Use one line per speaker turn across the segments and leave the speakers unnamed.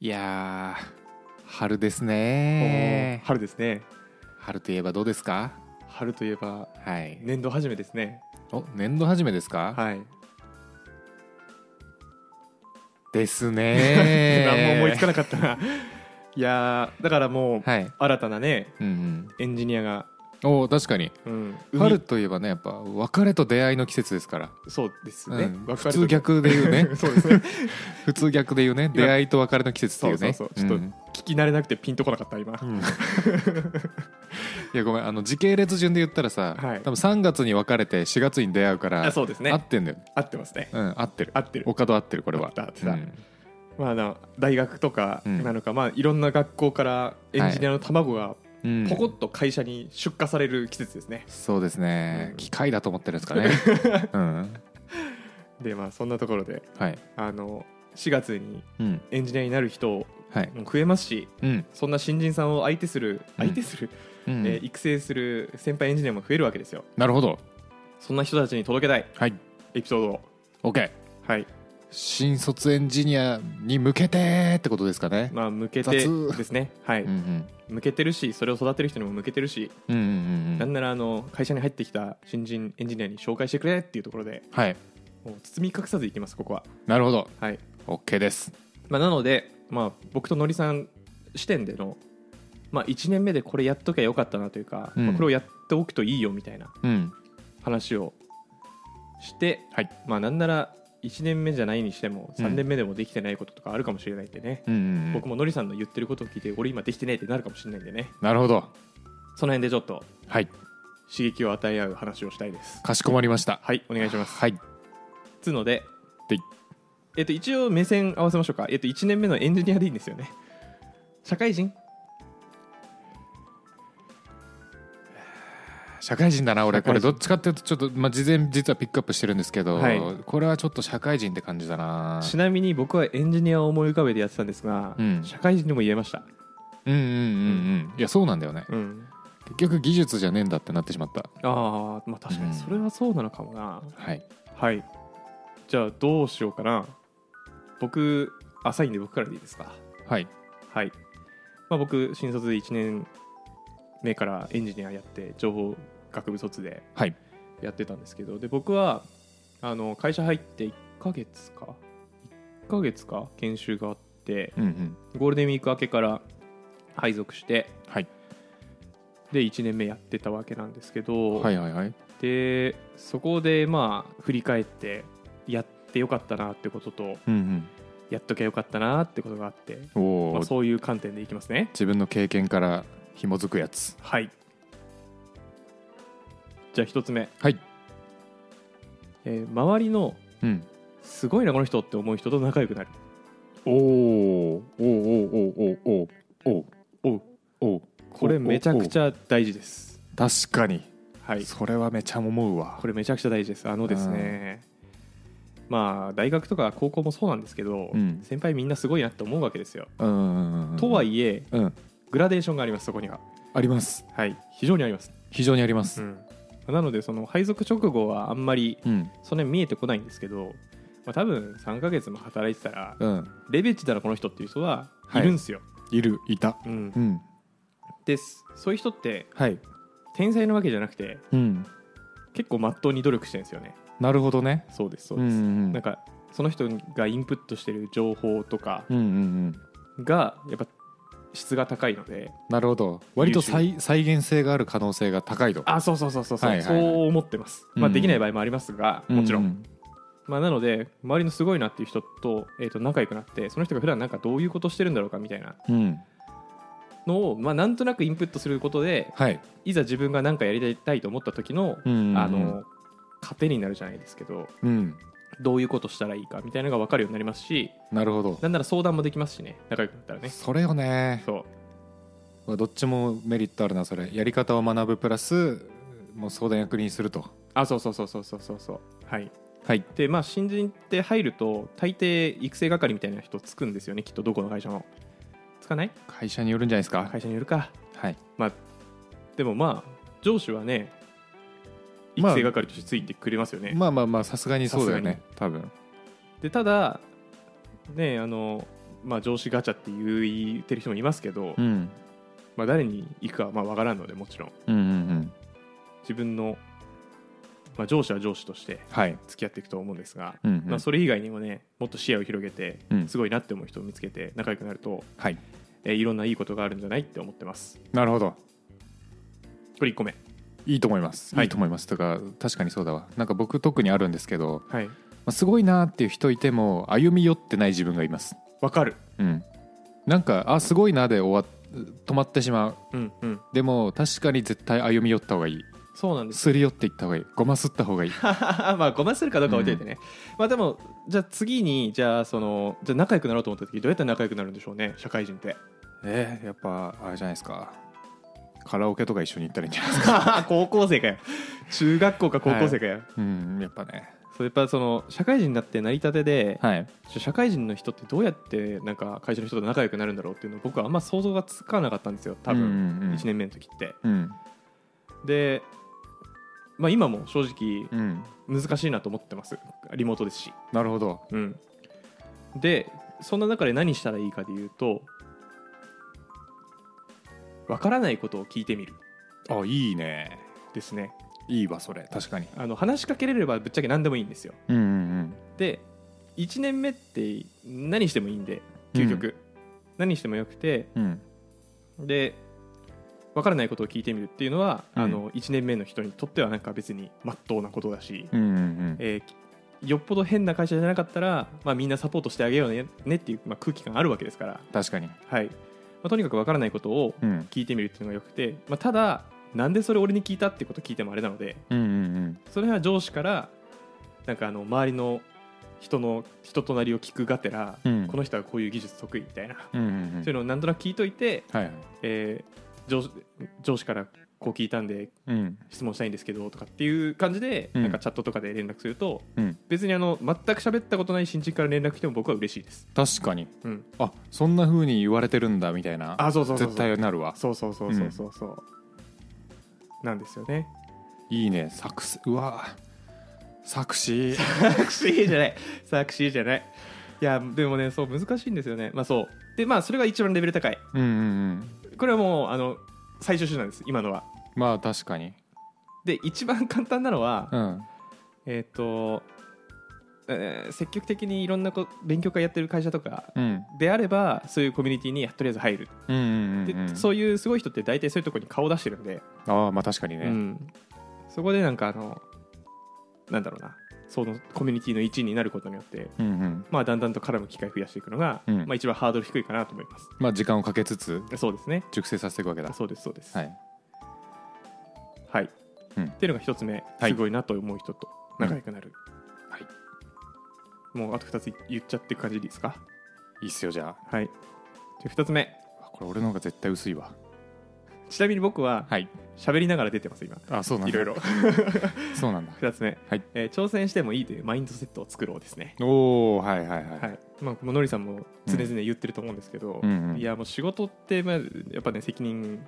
いやー春ですね。
春ですね。
春といえばどうですか？
春といえば
はい。
年度始めですね。
お年度始めですか、
はい。
ですね。
何も思いつかなかったな。いやーだからもう
はい。
新たなね
うん
エンジニアが、
うんお確かに。
うん、
春といえばねやっぱ別れと出会いの季節ですから、
そうですね、
うん。普通逆で言うね。
そうですね。
普通逆で言うね。出会いと別れの季節っていうね。
そうそうそう。ちょっと
ん。
聞き慣れなくてピンとこなかった今、
うん。いやごめんあの時系列順で言ったらさ、
はい。
多分3月に別れて4月に出会うから
あそうですね。
合ってんだよ。
合ってますね。
うん合ってる。
合ってる。
お門合ってるこれは。
合ってた。
うん。
まあ大学とか
うん
なのか、まあいろんな学校からエンジニアの卵が
うん
ポコッと会社に出荷される季節ですね、
そうですね、
うん。
機械だと思ってるんですかね。うん。
でまあそんなところで
はい。
あの4月に
うん。
エンジニアになる人
はい。
も増えますし
うん。
そんな新人さんを相手する
うん。
相手する、
うん。
えー育成する先輩エンジニアも増えるわけですよ。
なるほど。
そんな人たちに届けたい。
はい。
エピソードを。
OK
はい
新卒エンジニアに向けてってことですかね、
まあ向けて
雑。
ですね。はい、
うんうん。
向けてるしそれを育てる人にも向けてるし、
うんうんうんうん。
なんならあの会社に入ってきた新人エンジニアに紹介してくれっていうところで
はい。
もう包み隠さずいきますここは。
なるほど。
はい、
OK です。
まあ、なので、まあ、僕とのりさん視点での、まあ、1年目でこれやっときゃよかったなというか、
うん。
まあこれをやっておくといいよみたいな
うん。
話をして、
はい。
まあなんなら1年目じゃないにしても
うん。
3年目でもできてないこととかあるかもしれないんでね、
うんうんうん。
僕ものりさんの言ってることを聞いて俺今できてないってなるかもしれないんでね。
なるほど。
その辺でちょっと
はい。
刺激を与え合う話をしたいです。
かしこまりました。
はいお願いします。
はい。
つうので
でい
えっと一応目線合わせましょうか。えっと1年目のエンジニアでいいんですよね。社会人？
社会人だな俺。これどっちかっていうとちょっと、まあ、事前実はピックアップしてるんですけど、
はい。
これはちょっと社会人って感じだな。
ちなみに僕はエンジニアを思い浮かべてやってたんですが、
うん。
社会人でも言えました、
うんうんうんうん。いやそうなんだよね。
うん、
結局技術じゃねえんだってなってしまった。
ああまあ確か
うん。
にそれはそうなのかもな、
はい。
はい。じゃあどうしようかな。僕浅いんで僕からでいいですか？
はい。
はい、まあ、僕新卒で1年目からエンジニアやって情報学部卒で
はい。
やってたんですけどで僕はあの会社入って1ヶ月か1ヶ月か研修があって
うんうん。
ゴールデンウィーク明けから配属して
はい。
で1年目やってたわけなんですけど、
はいはいはい。
でそこでまあ振り返ってやってよかったなってことと
うん
やっときゃよかったなってことがあって、まあ、そういう観点でいきますね。
自分の経験から紐づくやつ。
はい。じゃあ一つ目、
はい。
えー周りの
うん。
すごいなこの人って思う人と仲良くなる。
おー。おーおーおーおーおー。おー
おう。
おー
これめちゃくち
ゃ
ゃ大事です。
確かに。
はい。
それはめちゃ思うわ。
これめちゃくちゃ大事です。あのですね。まあ大学とか高校もそうなんですけど、
うん。
先輩みんなすごいなって思うわけですよ、
うんうんうん。
とはいえ
うん
グラデーションがありますそこには。
あります。
はい。非常にあります、
非常にあります。
うん、なのでその配属直後はあんまり
うん。
それ見えてこないんですけど、まあ、多分3ヶ月も働いてたら
うん。
レベチだなこの人っていう人は
はい。
いるんですよ、
いるいた。
うん。
うん。
ですそういう人って
はい。
天才なわけじゃなくて
うん。
結構まっとうに努力してるんですよね。
なるほどね。
そうですそう
うんう
です、
ん。
なんかその人がインプットしてる情報とか
うんうんうん。
がやっぱ質が高いので。
なるほど。割と再再現性がある可能性が高いと。
あそうそうそうそうそう、そう思ってます、まあ、
うん。
できない場合もありますが、もちろん、
う
まあ、なので周りのすごいなっていう人と,、えー、と仲良くなってその人が普段なんかどういうことしてるんだろうかみたいな。
うん。
のを、まあ、なんとなくインプットすることで
はい。
いざ自分が何かやりたいと思った時の、
うん。
あの糧になるじゃないですけど。
うん
どういうことしたらいいかみたいなのが分かるようになりますし
なるほど。
なんなら相談もできますしね仲良くなったらね。
それよね。
そう。
どっちもメリットあるなそれ。やり方を学ぶプラスもう相談役にすると。
あそうそうそうそうそうそうそう。はい。
はい。
でまあ新人って入ると大抵育成係みたいな人つくんですよね。きっとどこの会社も。つかない？
会社によるんじゃないですか。
会社によるか。
はい。
でもまあ上司はね育
まあ
成係としてついてくれますよね、
まあまあまあさすがにそうだよね
さ
多分。
でただねあのまあ、上司ガチャって言ってる人もいますけど、
うん。
まあ、誰に行くかはまあ分からんのでもちろん。
うんうんうん。
自分の、まあ、上司は上司として
はい。
付き合っていくと思うんですが、
うんうん。
まあ、それ以外にもねもっと視野を広げて
うん。
すごいなって思う人を見つけて仲良くなると、
はい。
えーいろんないいことがあるんじゃないって思ってます。
なるほど。
これ1個目
いいと思います、
はい。
い、いと思います。とか確かにそうだわ。なんか僕特にあるんですけど、
はい。
まあ、すごいなっていう人いても歩み寄ってない自分がいます。
分かる。
うん。なんかあすごいなで終わ止まってしまう。
うんうん。
でも確かに絶対歩み寄った方がいい。
そうなんです。
すり寄っていった方がいい。ごますった方がいい。
まあごまするかどうか置いといてね、まあでもじゃあ次にじゃあそのじゃあ仲良くなろうと思った時どうやって仲良くなるんでしょうね社会人って。
えー、やっぱあれじゃないですかカラオケとか一緒に行ったらいいんじゃないですか？
高校生かよ。中学校か高校生かよ、
うんやっぱね。
そうやっぱその社会人になって成り立てで、
はい。
社会人の人ってどうやってなんか会社の人と仲良くなるんだろうっていうのを僕はあんま想像がつかなかったんですよ多分、
うんうんうん。
1年目の時って。
うん。
で、まあ、今も正直
うん。
難しいなと思ってます。リモートですし、
なるほど。
うん、でそんな中で何したらいいかでいうとわからないことを聞いてみる。
あいいね。
ですね。
いいわそれ。確かに。
あの話しかけれればぶっちゃけ何でもいいんですよ。
うんうん
で1年目って何してもいいんで究極、何してもよくて
うん。うん
で分からないことを聞いてみるっていうのは、
うん。
あの1年目の人にとってはなんか別にまっとうなことだし、
うんうんうん。
えーよっぽど変な会社じゃなかったら、まあ、みんなサポートしてあげようねねっていう、まあ、空気感あるわけですから、
確かに。
はいまあ、とにかく分からないことを
うん。
聞いてみるっていうのがよくて、まあ、ただなんでそれ俺に聞いたってことを聞いてもあれなので
うんうん
それは上司からなんかあの周りの人の人となりを聞くがてら、
うん。
この人はこういう技術得意みたいな、
うんうんうん。
そういうのをなんとなく聞いといて、
はいはい。
えー上司上司からこう聞いたんで
うん。
質問したいんですけどとかっていう感じで、
うん。
なんかチャットとかで連絡すると
うん。
別にあの全く喋ったことない新人から連絡来ても僕は嬉しいです、
確かに。
うん、
あそんな風に言われてるんだみたいな。
あそうそうそうそう。
絶対なるわ。
そうそうそうそうそうそう、なんですよね。
いいね。作詞うわ。作詞
サクシーじゃない。サクシーじゃない。いやでもねそう難しいんですよね。まあそう。でまあそれが一番レベル高い。
うんうんうん。
これはもうあの最終手段です今のは。
まあ確かに。
で一番簡単なのは、
うん。
えっ、と、えー積極的にいろんなこ勉強会やってる会社とか
うん。
であればそういうコミュニティにとりあえず入る、
うんうんうん
で
うん。
そういうすごい人って大体そういうところに顔を出してるんで、
ああまあ確かにね。
うん、そこでなんかあのなんだろうなそのコミュニティの一員になることによって、
うんうん。
まあ、だんだんと絡む機会を増やしていくのが、
うん。
まあ、一番ハードル低いかなと思います。
まあ時間をかけつつ
そうですね。
熟成させていくわけだ。
そうですそうです。
はい。
はい、
うん。
っていうのが一つ目
はい。
すごいなと思う人と仲良くなる、
はい。
もうあと2つ言っちゃっていく感じでいいですか？
いいっすよじゃ
はい。じゃ2つ目。
あこれ俺の方が絶対薄いわ
ちなみに僕は
はい。
喋りながら出てます今。
あそうなんだ。
いろいろ。
そうなんだ。
2つ目、
はい。
えー挑戦してもいいというマインドセットを作ろうですね。
おおはいはいはい、
はい。まあ、もうのりさんも常々言ってると思うんですけど、
うん。うん
いやもう仕事ってまあやっぱね責任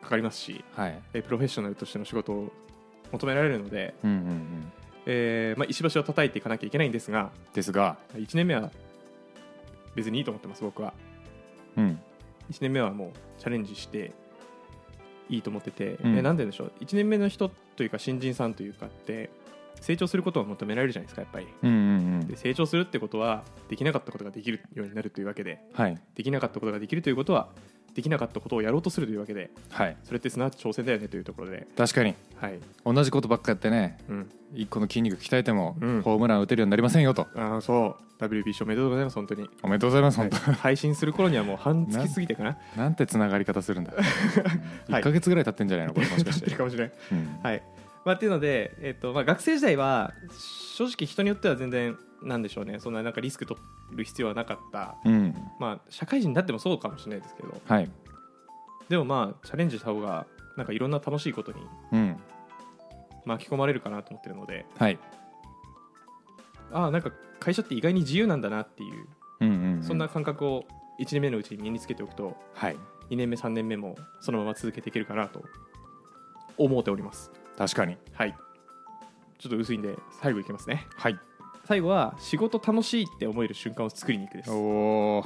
かかりますし
はい。
えープロフェッショナルとしての仕事を求められるので、
うんうんうん。
えーまあ、石橋を叩いていかなきゃいけないんですが
ですが。
1年目は別にいいと思ってます僕は。
うん。
1年目はもうチャレンジしていいと思ってて、
うん。
えなんででしょう。1年目の人というか新人さんというかって成長することを求められるじゃないですかやっぱり。
うんうんうん。
で成長するってことはできなかったことができるようになるというわけで。
はい。
できなかったことができるということはできなかったことをやろうとするというわけで
はい。
それってすなわち挑戦だよねというところで。
確かに。
はい、
同じことばっかやってね
うん、
一個の筋肉鍛えても、
うん。
ホームラン打てるようになりませんよと。
ああそう。WBC おめでとうございます本当に、
おめでとうございます
はい。
本当、
配信する頃にはもう 半月過ぎてかな。
なんてつながり方するんだ、
はい。
1か月ぐらい経ってんじゃないのこれもしかし
って かもしれない
うん。
はい。まあ、っていうので、えっとまあ、学生時代は正直人によっては全然なんでしょうね。そんななんかリスク取る必要はなかった、
うん。
まあ、社会人になってもそうかもしれないですけど。
はい。
でもまあチャレンジした方がなんかいろんな楽しいことに
うん。
巻き込まれるかなと思ってるので。
はい。
ああなんか会社って意外に自由なんだなっていう、
うんうんうん。
そんな感覚を1年目のうちに身につけておくと
はい。
2年目3年目もそのまま続けていけるかなと思っております。
確かに。
はい。ちょっと薄いんで最後いきますね。
はい
最後は仕事楽しいって思える瞬間を作りに行くです。
おお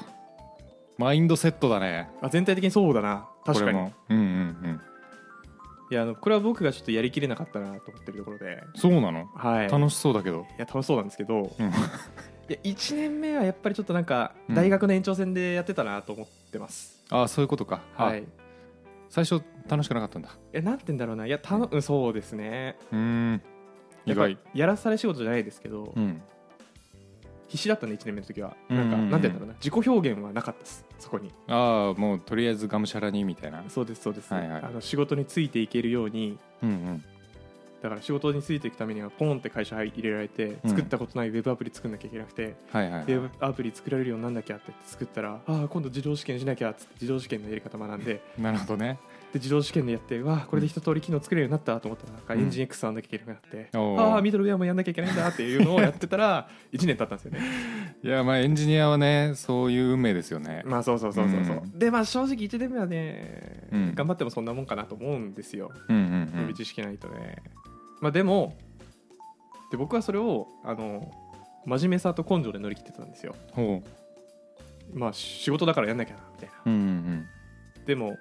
マインドセットだね。
あ全体的にそうだな。確かに。
うんうんうん。
いやあのこれは僕がちょっとやりきれなかったなと思ってるところで。
そうなの？
はい。
楽しそうだけど。
いや楽しそうなんですけど。
うん。
いや1年目はやっぱりちょっとなんか
うん。
大学の延長戦でやってたなと思ってます、
ああそういうことか。あ
はい。い
最初楽しくなかったんだ。
やなんて言うんだろうな。いやたの、うん、そうですね。
うーん。意
やっやらされ仕事じゃないですけど、
うん。
必死だったんで1年目の時は。
うん。うんうん
なんか、なんて言うんだろうな。自己表現はなかったです。そこに。
ああもうとりあえずがむしゃらにみたいな。
そうですそうです、
はいはい。
あの仕事についていけるように。
うんうん。
だから仕事についていくためにはポンって会社入れられて
うん。
作ったことないウェブアプリ作んなきゃいけなくて、
はいはい
ウェブアプリ作られるようになんなきゃって作ったらああ今度自動試験しなきゃっつって自動試験のやり方学んで
なるほどね
で自動試験でやってわあこれで一通り機能作れるようになったと思ったらなんか
うん。
エンジン X 触んなきゃいけなくなって、
おー。
ああミドルウェアもやんなきゃいけないんだっていうのをやってたら 1年経ったんですよね。
いやまあエンジニアはねそういう運命ですよね。
まあそうそうそうそうそう、
う。ん。
でまあ正直1年目はね、
うん。
頑張ってもそんなもんかなと思うんですよ。
うんうん
予備知識ないとね、まあでもで僕はそれをあの真面目さと根性で乗り切ってたんですよ。
ほ
まあ仕事だからやんなきゃなみたいな。
ううんうん。
でも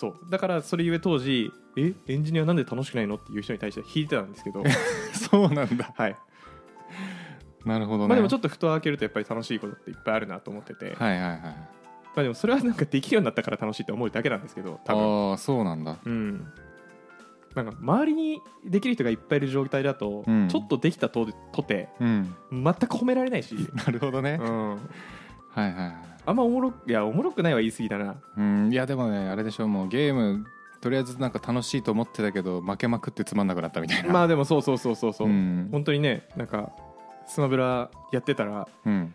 そう。だからそれゆえ当時えエンジニアなんで楽しくないの？っていう人に対して引いてたんですけど。
う んそうなんだ。
はい。
なるほどね。
まあでもちょ
っ
っと蓋を開けるとやっぱり楽しいことっていっぱいあるなと思ってて、
はいはいはい。
まあでもそれはなんかできるようになったから楽しいって思うだけなんですけど多分。
ああそうなんだ。
うん。なんか周りにできる人がいっぱいいる状態だと、
うん。
ちょっとできたととて
うん。
全く褒められないし、
なるほどね。
うん、
はいはいはい
あんまおもろいやおもろくないは言い過ぎだな。
うんいやでもねあれでしょもうゲームとりあえずなんか楽しいと思ってたけど負けまくってつまんなくなったみたいな。
まあでもそうそうそうそうそう、
ん。
本当にねなんかスマブラやってたら
うん。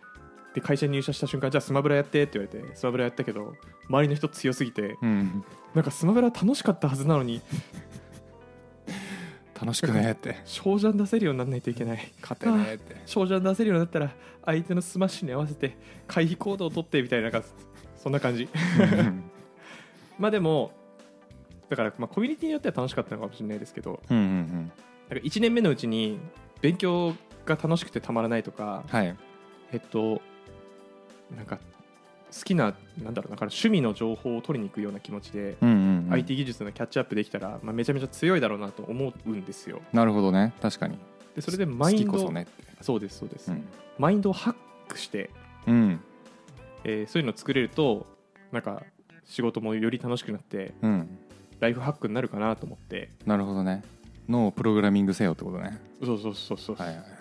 で会社に入社した瞬間じゃあスマブラやってって言われてスマブラやったけど周りの人強すぎて
うん。
なんかスマブラ楽しかったはずなのに
楽しくねって。
少女出せるようにならないといけない。
勝てねって。
少女出せるようになったら相手のスマッシュに合わせて回避行動を取ってみたいななんかそんな感じ。まあでもだからまあコミュニティによっては楽しかったのかもしれないですけど
うんうんうん。
なんか1年目のうちに勉強が楽しくてたまらないとか
はい。
えっとなんか好きななんだろうなだから趣味の情報を取りに行くような気持ちで、
うんうんうん。
IT 技術のキャッチアップできたら、まあ、めちゃめちゃ強いだろうなと思うんですよ。
なるほどね。確かに。
でそれでマインド
そね
うですそうです、
うん。
マインドをハックして、
うん。
えーそういうのを作れるとなんか仕事もより楽しくなって
うん。
ライフハックになるかなと思って。
なるほどね。脳をプログラミングせよってことね。
そうそうそうそう、
はいはい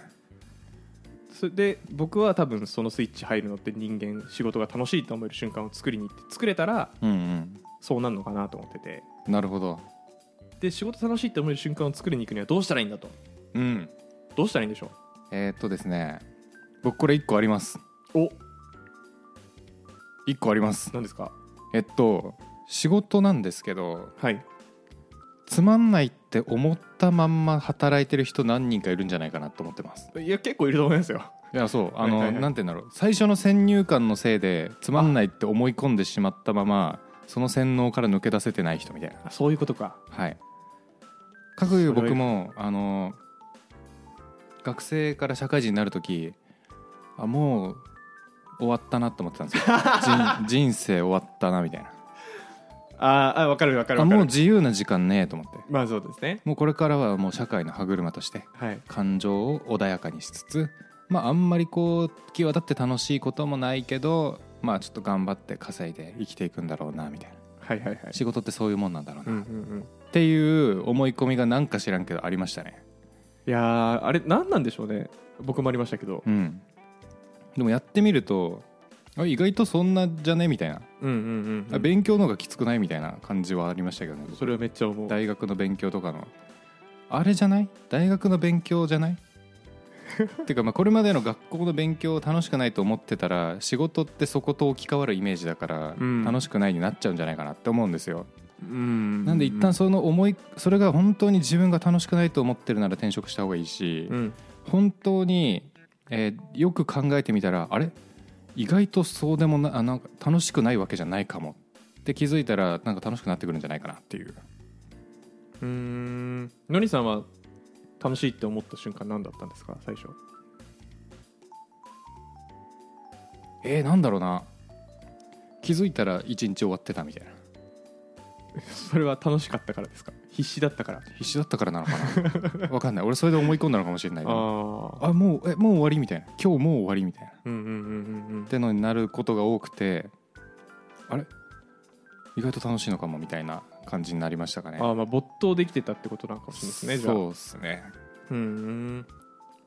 それで僕は多分そのスイッチ入るのって人間仕事が楽しいと思える瞬間を作りに行って作れたら
うん
そうなるのかなと思ってて。
うんなるほど。
で仕事楽しいと思える瞬間を作りに行くにはどうしたらいいんだと。
うん。
どうしたらいいんでしょ
えーっとですね。僕これ1個あります。
うお。
1個あります。
何ですか？
えっと仕事なんですけど
はい。
つまんないって思ったまんま働いてる人何人かいるんじゃないかなと思ってます。
いや結構いると思いますよ
いやそうあの、
はいはいはい。
なんて言うんだろう。最初の先入観のせいでつまんないって思い込んでしまったままその洗脳から抜け出せてない人みたいな。
あそういうことか。
はい。かくいう僕もあの学生から社会人になる時あもう終わったなと思ってたんですよ。人人生終わったなみたいな。
あーあ分かる分かる分か
もう自由な時間ねえと思って。
まあそうですね。
もうこれからはもう社会の歯車として
はい。
感情を穏やかにしつつまああんまりこう際立って楽しいこともないけどまあちょっと頑張って稼いで生きていくんだろうなみたいな。
はいはいはい。
仕事ってそういうもんなんだろうな、
うんう
っ
んうん。
ていう思い込みがなんか知らんけどありましたね。
いやーあれ何なんでしょうね。僕もありましたけど。
うん。でもやってみるとあ意外とそんなじゃね？みたいな、
うんうんうん、うん、
あ勉強の方がきつくないみたいな感じはありましたけどね
それはめっちゃ思う。
大学の勉強とかの。あれじゃない？大学の勉強じゃない？ていうかまあこれまでの学校の勉強楽しくないと思ってたら仕事ってそこと置き換わるイメージだから
うん。
楽しくないになっちゃうんじゃないかなって思うんですよ、
うん。
なんで一旦その思いそれが本当に自分が楽しくないと思ってるなら転職した方がいいし、
うん。
本当に、えーよく考えてみたらあれ？意外とそうでもなあなんか楽しくないわけじゃないかもって気づいたらなんか楽しくなってくるんじゃないかなっていう。
うーん。のりさんは楽しいって思った瞬間何だったんですか？最初。
えー、なんだろうな。気づいたら一日終わってたみたいな。
それは楽しかったからですか？必死だったから。
必死だったからなのかな。わかんない。俺それで思い込んだのかもしれないけど
あ
もうえもう終わりみたいな。今日もう終わりみたいな。っ
うんうんうんうんうん。
てのになることが多くてあれ？意外と楽しいのかもみたいな感じになりましたかね。
ああまあ没頭できてたってことなのかもしれないですねじゃあ。
そうですね。
うんうん。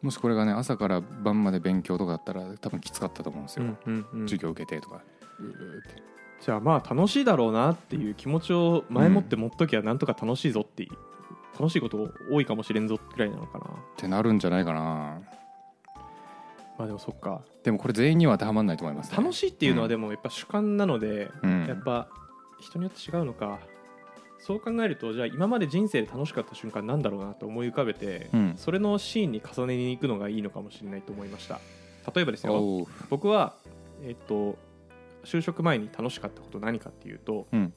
もしこれがね朝から晩まで勉強とかだったら多分きつかったと思うんですよ、
うんうんうん。
授業受けてとか。
じゃあまあ楽しいだろうなっていう気持ちを前もって持っときゃなんとか楽しいぞって楽しいこと多いかもしれんぞぐらいなのかな。
ってなるんじゃないかな。
まあでもそっか。
でもこれ全員には当てはまらないと思います、ね、
楽しいっていうのは
うん
でもやっぱ主観なので、
うん。
やっぱ人によって違うのかそう考えるとじゃあ今まで人生で楽しかった瞬間なんだろうなと思い浮かべて、
うん。
それのシーンに重ねに行くのがいいのかもしれないと思いました。例えばですよ
おう。
僕はえっと就職前に楽しかったこと何かっていうと、
うん。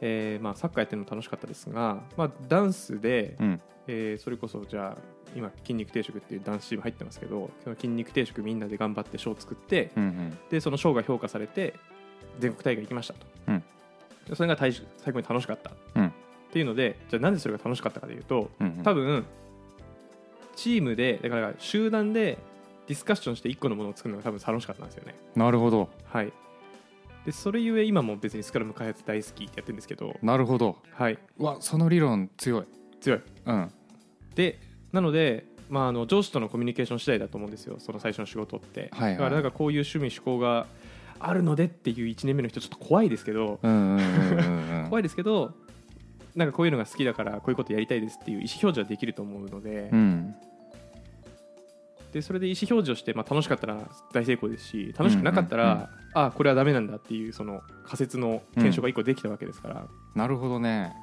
えーまあ、サッカーやってるの楽しかったですが、まあ、ダンスで、
うん。
えーそれこそじゃあ今筋肉定食っていうダンスチーム入ってますけどその筋肉定食みんなで頑張って賞を作って
うんうん。
でその賞が評価されて全国大会行きましたと、
うん。
でそれが最後に楽しかった、
うん。
っていうのでじゃあなんでそれが楽しかったかというと多分チームでだから集団でディスカッションして1個のものを作るのが多分楽しかったんですよね。
なるほど。
はい。でそれゆえ今も別にスクラム開発大好きってやってるんですけど
なるほど。
はい。う
わその理論強い。
強い。
うん。
でなので、まあ、あの上司とのコミュニケーション次第だと思うんですよその最初の仕事って、
はいはい。
だからなんかこういう趣味思考があるのでっていう1年目の人ちょっと怖いですけど、
うんうんうんうんうん
怖いですけどなんかこういうのが好きだからこういうことやりたいですっていう意思表示はできると思うので,、
うん。
でそれで意思表示をして、まあ、楽しかったら大成功ですし楽しくなかったら、
うんうんうん
ああこれはダメなんだっていうその仮説の検証が1個できたわけですから、なん
なるほどね。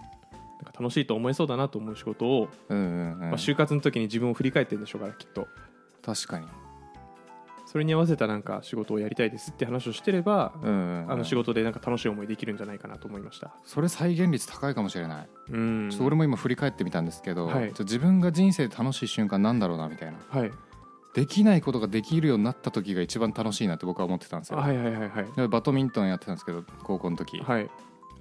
か楽しいと思えそうだなと思う仕事を、
うんうんうん。
まあ、就活の時に自分を振り返ってるんでしょうからきっと。
確かに
それに合わせたなんか仕事をやりたいですって話をしてれば、
うん。うんうん
あの仕事でなんか楽しい思いできるんじゃないかなと思いました。
それ再現率高いかもしれない。
うん。
ちょっと俺も今振り返ってみたんですけど、
はい。
自分が人生で楽しい瞬間なんだろうなみたいな。
はい。
できないことができるようになった時が一番楽しいなって僕は思ってたんですよ、
はいはいはいはい。
でバドミントンやってたんですけど高校の時、
はい。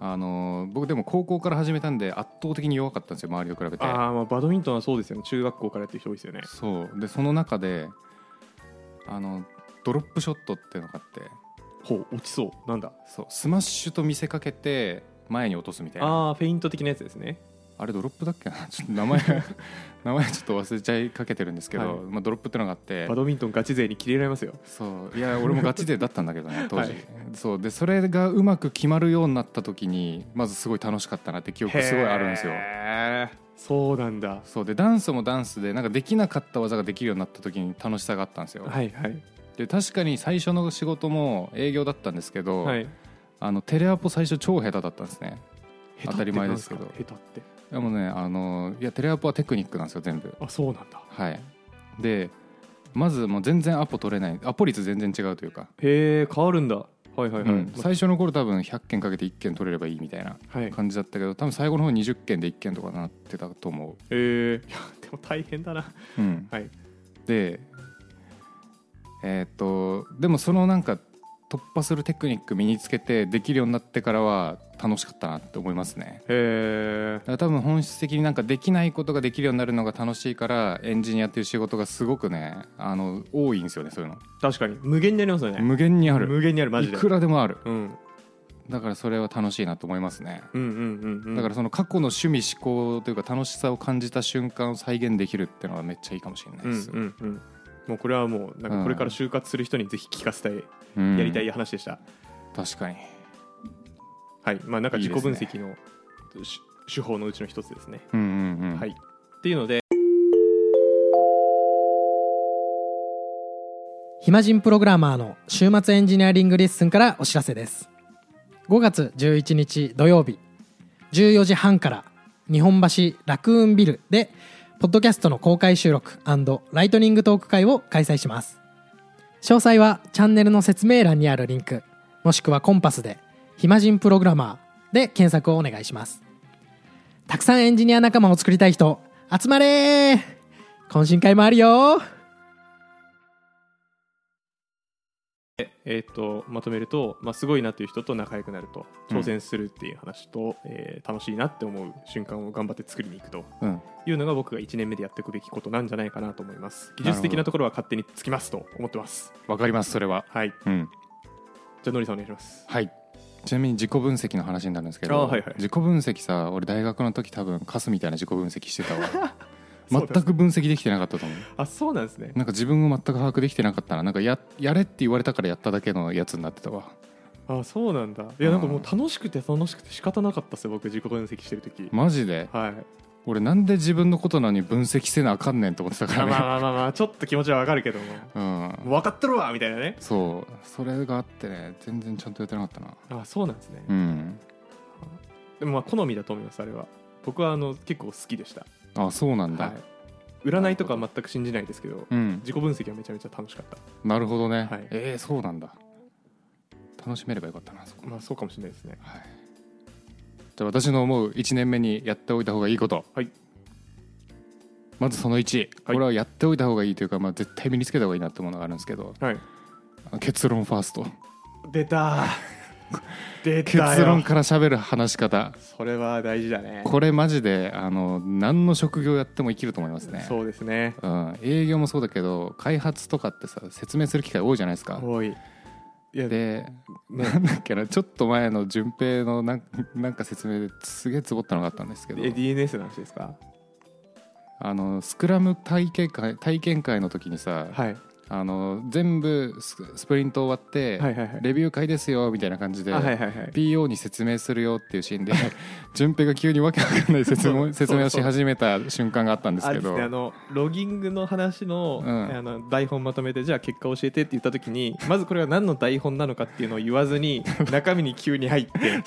あのー僕でも高校から始めたんで圧倒的に弱かったんですよ周りと比べて。
ああバドミントンはそうですよね。中学校からやってる人多いですよね。
そう。でその中であのドロップショットっていうのがあって。
ほう落ちそう。なんだ？
そうスマッシュと見せかけて前に落とすみたいな。
ああフェイント的なやつですね。
あれドロップだっけな？ちょっと名前 名前ちょっと忘れちゃいかけてるんですけど、
はい。
まあ、ドロップってのがあって。
バドミントンガチ勢に切れられますよ。
そう。いや俺もガチ勢だったんだけどね当時、
は い
そう。でそれがうまく決まるようになった時にまずすごい楽しかったなって記憶すごいあるんですよ。
そうなんだ。
そう。でダンスもダンスでなんかできなかった技ができるようになった時に楽しさがあったんですよ、
はいはい。
で確かに最初の仕事も営業だったんですけど、
はい。
あのテレアポ最初超下手だったんですね。当たり前ですけど。
下手って。
でもねあのいやテレアポはテクニックなんですよ全部。
あそうなんだ。
はい。でまずもう全然アポ取れない。アポ率全然違うというか、
へえ変わるんだはいはいはい、
うん。最初の頃多分100件かけて1件取れればいいみたいな
はい。
感じだったけど多分最後の方20件で1件とかなってたと思
えー、いやでも大変だな。
う、うん、
はい。
でえーっとでもそのなんか突破するテクニック身につけてできるようになってからは楽しかったなって思いますね。
へえ
だから多分本質的になんかできないことができるようになるのが楽しいからエンジニアっていう仕事がすごくねあの多いんですよねそういうの。
確かに。無限にありますよね。
無限にある。
無限にある。マジで。
いくらでもある。
うん。
だからそれは楽しいなと思いますね。
うんうんうんうん。
だからその過去の趣味思考というか楽しさを感じた瞬間を再現できるっていうのはめっちゃいいかもしれない
うん
です、
うんうんもうこれはもうなんかこれから就活する人にぜひ聞かせたい、
うん
やりたい話でした、
確かに。
はい。まあなんか自己分析のし手法のうちの一つですね、
うんうんうん。
はい。っていうので
暇人プログラマーの週末エンジニアリングレッスンからお知らせです。5月11日土曜日14時半から日本橋ラクーンビルでポッドキャストの公開収録ライトニングトーク会を開催します。詳細はチャンネルの説明欄にあるリンクもしくはコンパスで「暇人プログラマー」で検索をお願いします。たくさんエンジニア仲間を作りたい人集まれー。懇親会もあるよ
えー、とまとめると、まあ、すごいなという人と仲良くなると
うん。
挑戦するっていう話と、えー楽しいなって思う瞬間を頑張って作りに行くと
うん。
いうのが僕が1年目でやっていくべきことなんじゃないかなと思います。技術的なところは勝手につきますと思ってます。
わかりますそれは。
はい。
うん。
じゃあのりさんお願いします。
はい。ちなみに自己分析の話になるんですけど、
あはいはい。
自己分析さ俺大学の時多分カスみたいな自己分析してたわ全く分析できてなかったと思う。
あそうなんですね。
なんか自分を全く把握できてなかったななんかややれって言われたからやっただけのやつになってたわ。
あそうなんだ。いやなんかもう楽しくて楽しくて仕方なかったっすよ僕自己分析してる時。
マジで？
はい。
俺なんで自分のことなのに分析せなあかんねんと思ってたか
まあま
らね
あまあまあちょっと気持ちはわかるけども。
うん。
分かってるわみたいなね。
そう。それがあってね全然ちゃんとやってなかったな。
あそうなんですね、
うん。
でもまあ好みだと思いますあれは。僕はあの結構好きでした、
あそうなんだ、
はい、占いとかは全く信じないですけど
うん。
自己分析はめちゃめちゃ楽しかった。
なるほどね、
はい。
えー、そうなんだ。楽しめればよかったなそこ。
まあそうかもしれないですね。
はい、じゃあ私の思う1年目にやっておいた方がいいこと、
はい。
まずその1、
はい。
これはやっておいた方がいいというか、まあ、絶対身につけた方がいいなってものがあるんですけど。
はい。
結論ファースト。
出た出
結論から喋る話し方。
それは大事だね。
これマジであの何の職業やっても生きると思いますね。
そうですね。
うん、営業もそうだけど開発とかってさ説明する機会多いじゃないですか。
多い。いや
で、なんだっけなちょっと前の順平のなんなんか説明ですげえつぼったのがあったんですけど。
え DNS の話ですか？
あのスクラム体験会体験会の時にさ、
はい
あの全部ススプリント終わって、
はいはいはい。
レビュー会ですよみたいな感じで、
あはいはいはい。
PO に説明するよっていうシーンで 順平が急にわけわかんない説明説明をし始めた瞬間があったんですけど。
ねあのロギングの話の,、
うん。
あの台本まとめてじゃあ結果教えてって言った時にまずこれは何の台本なのかっていうのを言わずに 中身に急に入って。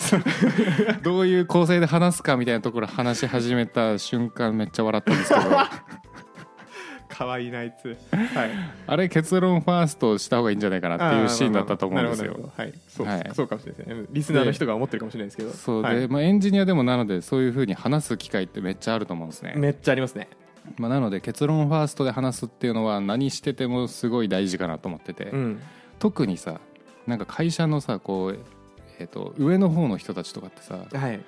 どういう構成で話すかみたいなところ話し始めた瞬間めっちゃ笑ったんですけど
可愛いなあいつ。はい。
あれ結論ファーストした方がいいんじゃないかなっていうシーンだったと思うんですよ。
どはい。そう,、
はい。
そうかもしれないですね。リスナーの人が思ってるかもしれないですけど。
そうで、
はい。
まあ、エンジニアでもなのでそういうふうに話す機会ってめっちゃあると思うんですね、
めっちゃありますね。
まあ、なので結論ファーストで話すっていうのは何しててもすごい大事かなと思ってて、
うん。
特にさなんか会社のさこう、えー、と上の方の人たちとかってさ
はい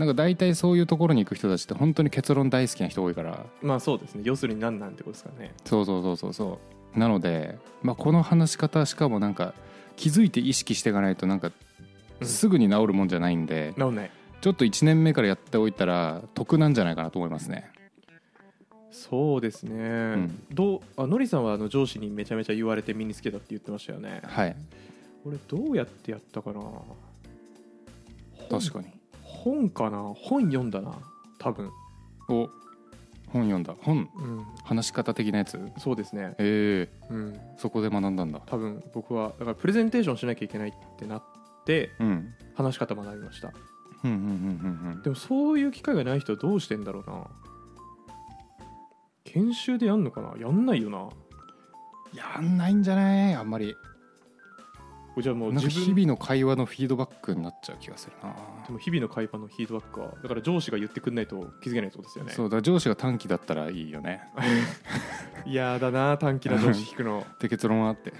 なんか大体そういうところに行く人たちって本当に結論大好きな人多いから。
まあそうですね。要するに何なんてことですからね。
そうそうそうそうそう。なので、まあ、この話し方しかもなんか気づいて意識していかないとなんか
うん。
すぐに治るもんじゃないんで、
治んない。
ちょっと1年目からやっておいたら得なんじゃないかなと思いますね。
そうですね、
ん。
どうあのりさんはあの上司にめちゃめちゃ言われて身につけたって言ってましたよね。
はい。
俺どうやってやったかな。
確かに
本かな？本読んだな。多分。
お。本読んだ。本。
うん。
話し方的なやつ？
そうですね。
ええ。
うん。
そこで学んだんだ。
多分。僕はだからプレゼンテーションしなきゃいけないってなって
うん。
話し方学びました。でもそういう機会がない人はどうしてんだろうな。研修でやんのかな？やんないよな。
うんやんないんじゃない？あんまり
じゃあもう
日々の会話のフィードバックになっちゃう気がするな。
でも日々の会話のフィードバックはだから上司が言ってくんないと気づけないってことですよね。
そうだ上司が短期だったらいいよね。
嫌だな短期な上司引くの
で結論はって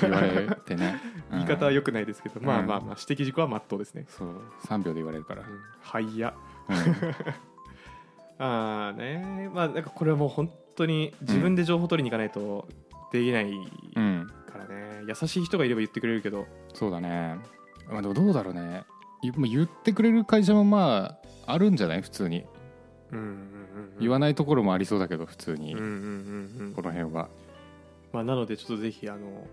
言われてね。
言い方は
よ
良くないですけど、まあまあまあ指摘事項はまっとうですね、
そう3秒で言われるから、
うん、はいや
うん。
ああねまあなんかこれはもう本当に自分で情報取りに行かないとできない
うん、
からね、優しい人がいれば言ってくれるけど。
そうだね、まあ、でもどうだろうね。いまあ言ってくれる会社もまああるんじゃない？普通に。
うんうんうんうん。
言わないところもありそうだけど普通に、
うんうんうんうん。
この辺は、
まあ、なのでちょっとぜひあの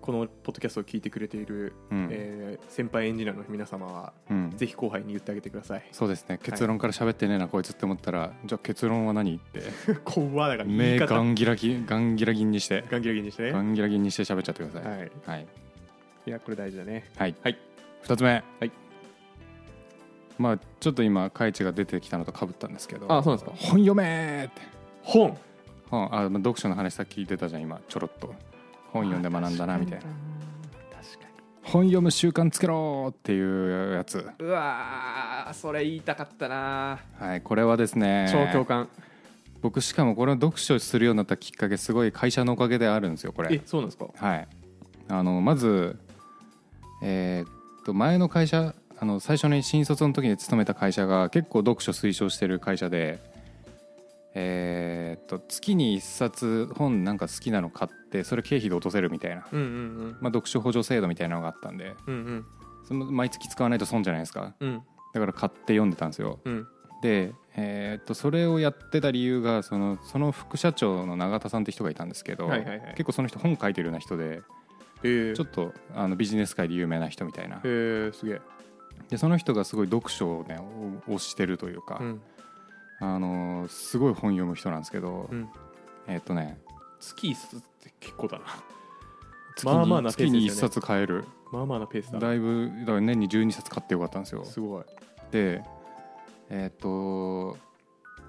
このポッドキャストを聞いてくれている、
うん。
えー先輩エンジニアの皆様は
うん、
ぜひ後輩に言ってあげてください。
そうですね。結論から喋ってねえな、こいつって思ったらじゃあ結論は何って。
怖だから
目
方。
ガンギラギガンギラギンにして。
ガンギラギンにして。ね
ガンギラギンにして喋っちゃってください。
はい。
はい、
いやこれ大事だね。
はい。
はい。
2つ目。
はい。
まあちょっと今カイチが出てきたのとかぶったんですけど。
あそうなんです
本読めーって。
本。
本。あ、まあ、読書の話さっき言ってたじゃん今ちょろっと本読んで学んだなみたいな。
確か
本読む習慣つけろーっていうやつ。
にうわーそれ言いたかったな。
はいこれはですね
超共感。
僕しかもこれを読書するようになったきっかけすごい会社のおかげであるんですよこれ。
えそうなんですか？
はい。あのまずえーっと前の会社あの最初に新卒の時に勤めた会社が結構読書推奨してる会社でえーっと月に1冊本なんか好きなの買ってそれ経費で落とせるみたいな、
うんうん
まあ、読書補助制度みたいなのがあったんで。
うんうん。
その毎月使わないと損じゃないですか。
うん。
だから買って読んでたんですよ。
うん。
で、えーっとそれをやってた理由がそのその副社長の永田さんって人がいたんですけど、
はいはいはい。
結構その人本書いてるような人で
え。ー、
ちょっとあのビジネス界で有名な人みたいな。
えー、すげえ。
でその人がすごい読書をねお推してるというか、
うん
あのーすごい本読む人なんですけど、
うん。
えーっとね
月一冊って結構だな。
月に,、
まあまあなペー
月に1
スですよね。
冊買える。
まあまあなペースだ。
だいぶだから年に12冊買ってよかったんですよ。
すごい。
でえっ、と、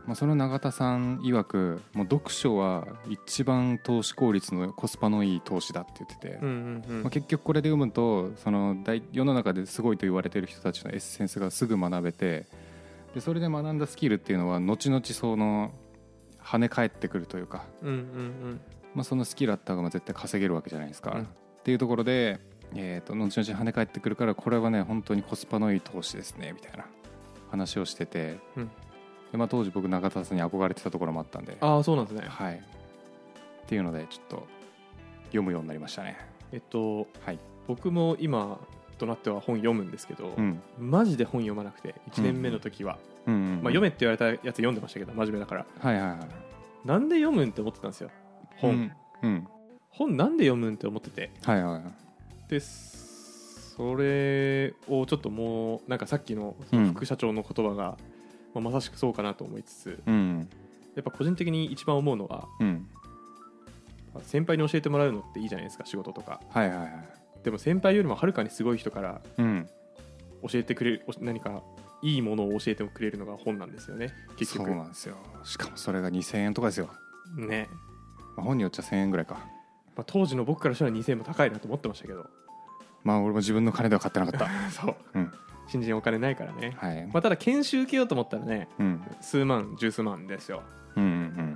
まあ、その永田さん曰くもう読書は一番投資効率のコスパのいい投資だって言ってて、まあ、結局これで読むとその大世の中ですごいと言われてる人たちのエッセンスがすぐ学べてでそれで学んだスキルっていうのは後々その跳ね返ってくるというか、
うんうん
まあ、そのスキルあった方が絶対稼げるわけじゃないですか、
うん。
っていうところで、えー、と後々跳ね返ってくるからこれはね本当にコスパのいい投資ですねみたいな話をしてて、
うん。
でまあ、当時僕永田さんに憧れてたところもあったんで。
ああそうなんですね。
はい。っていうのでちょっと読むようになりましたね。
えっと
はい。
僕も今となっては本読むんですけど、
うん。
マジで本読まなくて1年目の時は、
うんうん
まあ、読めって言われたやつ読んでましたけど真面目だから。
はいはいはい
なんで読むんって思ってたんですよ。本、
うん、うん、
本なんで読むんって思ってて。
はいはいはい。
でそれをちょっともうなんかさっきのその副社長の言葉が、まあ、まさしくそうかなと思いつつ
うん。
やっぱ個人的に一番思うのは
うん
先輩に教えてもらうのっていいじゃないですか仕事とか
はいはいはい
でも先輩よりもはるかにすごい人から
うん。
教えてくれるお何かいいものを教えてくれるのが本なんですよね。結
そう
局
なんですよ。しかもそれが2000円とかですよ、
ね、
まあ、本によっちゃ1000円ぐらいか。
まあ、当時の僕からしたら2000円も高いなと思ってましたけど。
まあ俺も自分の金では買ってなかった。
そう。
うん。
新人お金ないからね、
はい、
まあ、ただ研修受けようと思ったらね
うん。
数万十数万ですよ。
うんうん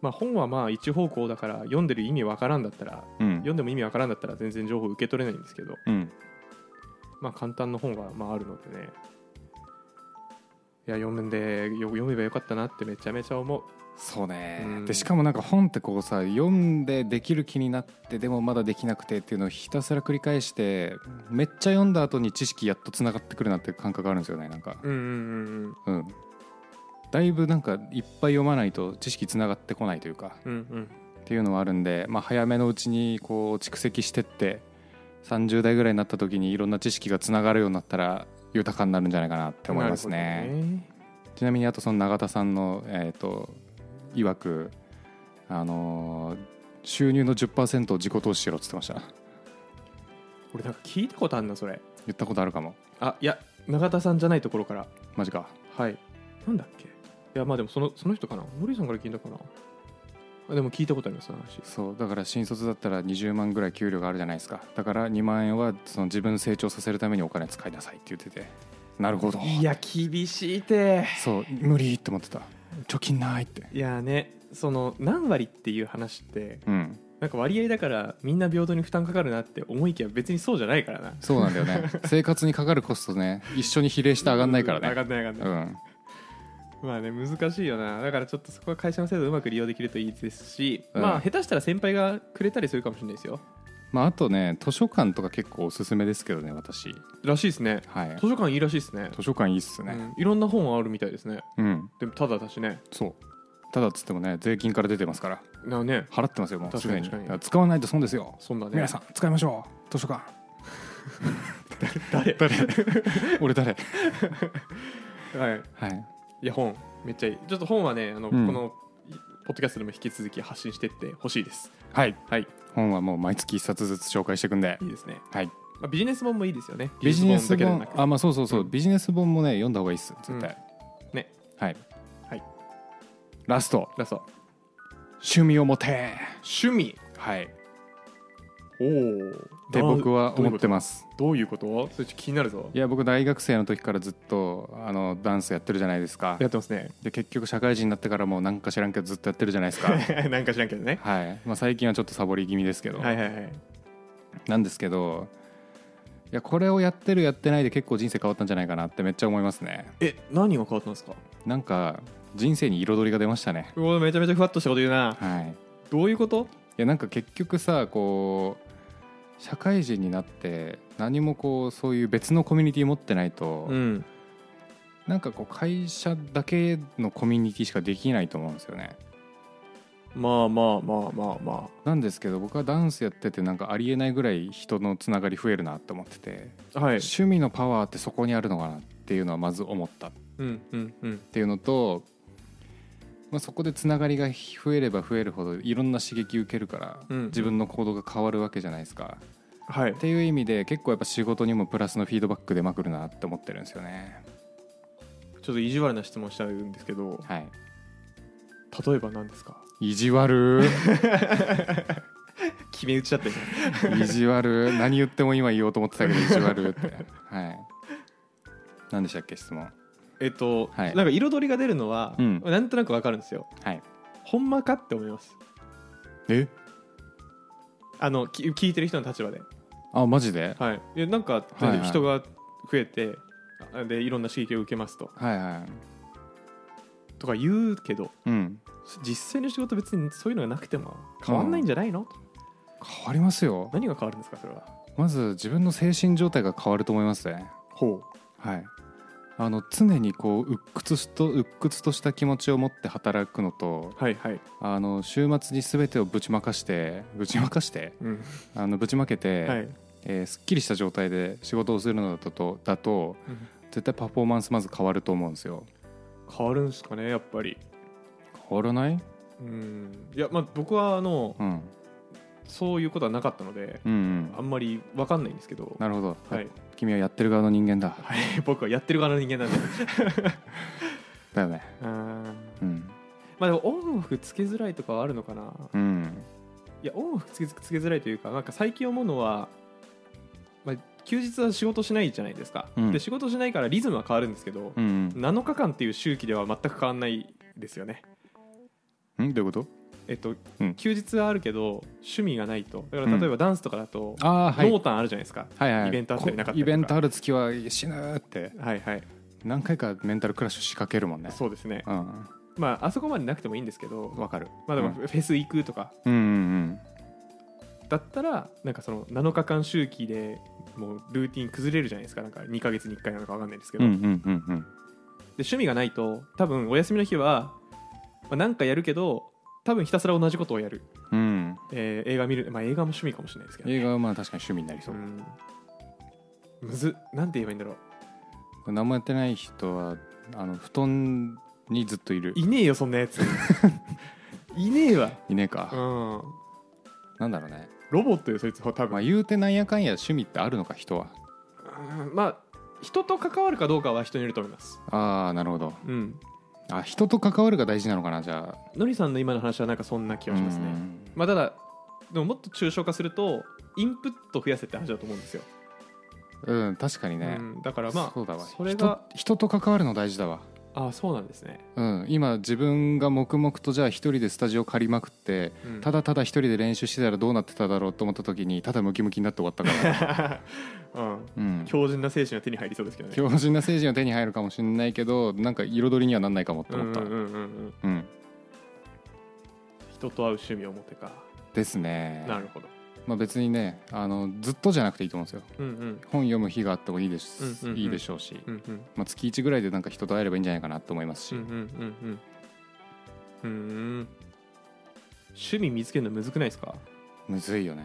まあ本はまあ一方向だから読んでる意味わからんだったら
うん。
読んでも意味わからんだったら全然情報受け取れないんですけど
うん。
まあ簡単な本がまああるのでね。いや読むんでよ読めばよかったなってめちゃめちゃ思う。
そうね、
うん。
でしかもなんか本ってこうさ読んでできる気になってでもまだできなくてっていうのをひたすら繰り返してめっちゃ読んだ後に知識やっとつながってくるなっていう感覚あるんですよねなんか。
うんうんうん。
うんだいぶなんかいっぱい読まないと知識つながってこないというか
うんうん。
っていうのはあるんで、まあ、早めのうちにこう蓄積してって30代ぐらいになった時にいろんな知識がつながるようになったら豊かになるんじゃないかなって思いますね。
ね。
ちなみにあとその永田さんの、えー、と曰く、あのー収入の10%を自己投資しろって言ってました。
俺なんか聞いたことあるなそれ。
言ったことあるかも。
あいや永田さんじゃないところから。
マジか。
はい。なんだっけ。いやまあでもそのその人かな？森さんから聞いたかな？あでも聞いたことありますその話。
そうだから新卒だったら20万ぐらい給料があるじゃないですか。だから2万円はその自分成長させるためにお金使いなさいって言ってて。なるほど。
いや厳しいて。
そう無理って思ってた。貯金ないって。
いやねその何割っていう話って
うん
なんか割合だからみんな平等に負担かかるなって思いきや別にそうじゃないからな
そうなんだよね生活にかかるコストね一緒に比例して上がんないからね
上がんない上がんない、
うん
まあね難しいよな。だからちょっとそこは会社の制度をうまく利用できるといいですし、
うん。
まあ下手したら先輩がくれたりするかもしれないですよ。
まああとね図書館とか結構おすすめですけどね私。
らしいですね。
はい。
図書館いいらしいですね。
図書館いいっすね。
うん。いろんな本あるみたいですね。
うん、
でもただだしね。
そう。ただっつってもね税金から出てますから。
なね。
払ってますよもう。すでに
確かに。確かに。
だから使わないと損ですよ。
そんなね。
皆さん使いましょう。図書館。
誰？
誰？俺誰？
はい。
はい
いや本めっちゃいい。ちょっと本はねあの、
うん。
このポッドキャストでも引き続き発信してってほしいです。
はい。
はい。
本はもう毎月一冊ずつ紹介していくんで。
いいですね、
はい。
まあ、ビジネス本もいいですよね。
ビジネス
技術だけでなく。
本あまあそうそうそう、
うん。
ビジネス本もね読んだ方がいいっす。絶対、
ね。
はい。
はい。
ラスト。
ラスト。
趣味を持て。
趣味。
はい
おお
で僕は思ってます。
どういうこと？それちょっと気になるぞ。
いや僕大学生の時からずっとあのダンスやってるじゃないですか。
やってますね。
で結局社会人になってからもなんか知らんけどずっとやってるじゃないですか。
なんか知らんけどね。
はい、まあ、最近はちょっとサボり気味ですけど、
はいはいはい。
なんですけどやこれをやってるやってないで結構人生変わったんじゃないかなってめっちゃ思いますね。
え何が変わったんですか？
なんか人生に彩りが出ましたね。
うわめちゃめちゃふわっとしたこと言うな。
はい。
どういうこと？
いやなんか結局さこう社会人になって何もこうそういう別のコミュニティ持ってないと、
うん。
なんかこう会社だけのコミュニティしかできないと思うんですよね。
まあまあまあまあま
なんですけど僕はダンスやっててなんかありえないぐらい人のつながり増えるなって思ってて、
あはい。
趣味のパワーってそこにあるのかなっていうのはまず思った。っ
うんうんうん。
ていうのと、まあ、そこでつながりが増えれば増えるほどいろんな刺激受けるから、
うん。
自分の行動が変わるわけじゃないですか。
はい。
っていう意味で結構やっぱ仕事にもプラスのフィードバック出まくるなって思ってるんですよね。
ちょっと意地悪な質問しちゃうんですけど
はい。
例えば何ですか？
意地悪？
決め打ちだったよ
意地悪？何言っても今言おうと思ってたけど意地悪って。はい。何でしたっけ質問？
えっと、
はい。
なんか彩りが出るのは、
うん。
なんとなくわかるんですよ。
はい。
ほんまかって思います。
え？
あのき聞いてる人の立場で。
あマジで？
はい。いやなんか
はいはい。
人が増えて、あでいろんな刺激を受けますと。
はいはい。
とか言うけど
うん。
実際の仕事別にそういうのがなくても変わんないんじゃないの、
変わりますよ。
何が変わるんですかそれは？
まず自分の精神状態が変わると思いますね。
ほ
はいあの常にこう鬱屈と鬱屈とした気持ちを持って働くのと
うはいはい、
あの週末に全てをぶちまかしてぶちまかして
うん。
あのぶちまけて、
はい。
えーすっきりした状態で仕事をするのだとだと絶対パフォーマンスまず変わると思うんですよ。
変わるんですかねやっぱり。
変わらない？
うん。いやまあ僕はあの
うん
そういうことはなかったので
うんうん。
あんまりわかんないんですけど。
なるほど、
はい、
君はやってる側の人間だ。
はい、僕はやってる側の人間なんで。
だよね。
うん。
うん。
まあでもオンオフつけづらいとかはあるのかな。
うん。
いやオンオフつけつけづらいというかなんか最近思うのは、まあ、休日は仕事しないじゃないですか、
うん。
で仕事しないからリズムは変わるんですけど、
うん
7日間っていう周期では全く変わんないですよね。
うんん？どういうこと？
えっと、
うん。
休日はあるけど趣味がないと。だか
うん。
ら例えばダンスとかだと、
ああはい。
濃淡あるじゃないですか。
はいはい。
イベントあったりなかったり
イベントある月は死ぬーって。
はいはい。
何回かメンタルクラッシュ仕掛けるもんね。
そうですね。
うん。
まああそこまでなくてもいいんですけど
わかる。
まあでも
うん。
フェス行くとか。
うんうん
だったらなんかその7日間周期でもうルーティン崩れるじゃないですか。なんか2ヶ月に1回なのか分かんないですけど、
うんうんうんうんうん。
で趣味がないと多分お休みの日は、まあ、なんかやるけど多分ひたすら同じことをやる、
うん。
えー映画見る、まあ、映画も趣味かもしれないですけど、
映画はまあ確かに趣味になりそう。
うん。むずっ。なんて言えばいいんだろう。
何もやってない人はあの布団にずっといる。
いねえよそんなやつ。いねえわ、
いねえか。
うん、
なんだろうね。
ロボットよそいつ多分、
まあ言うてなんやかんや趣味ってあるのか人は。
うん。まあ人と関わるかどうかは人によると思います。
ああなるほど。
うん
あ人と関わるが大事なのかなじゃあ。
のりさんの今の話はなんかそんな気がしますね。
うん。
まあただでももっと抽象化するとインプット増やせって話だと思うんですよ、
うん確かにね、
うん、だからまあ
そうだわ。
それが
人人と関わるの大事だわ
ああそうなんですね、
うん、今自分が黙々とじゃあ一人でスタジオ借りまくって
うん。
ただただ一人で練習してたらどうなってただろうと思った時にただムキムキになって終わったから、
うん、
うん、
強靭な精神は手に入りそうですけどね。
強靭な政治は手に入るかもしれないけどなんか彩りにはなんないかもって思った、
うんうんうんうんうん。
うん。
人と会う趣味を持ってか。
ですね。
なるほど
まあ、別にねあのずっとじゃなくていいと思うんですよ。
うんうん。
本読む日があってもいいです、
うんうんうん。
いいでしょうし、
うんうん。
まあ、月1ぐらいでなんか人と会えればいいんじゃないかなと思いますし、
うんうんうんうん。うん趣味見つけるのむずくないですか？
むずいよね。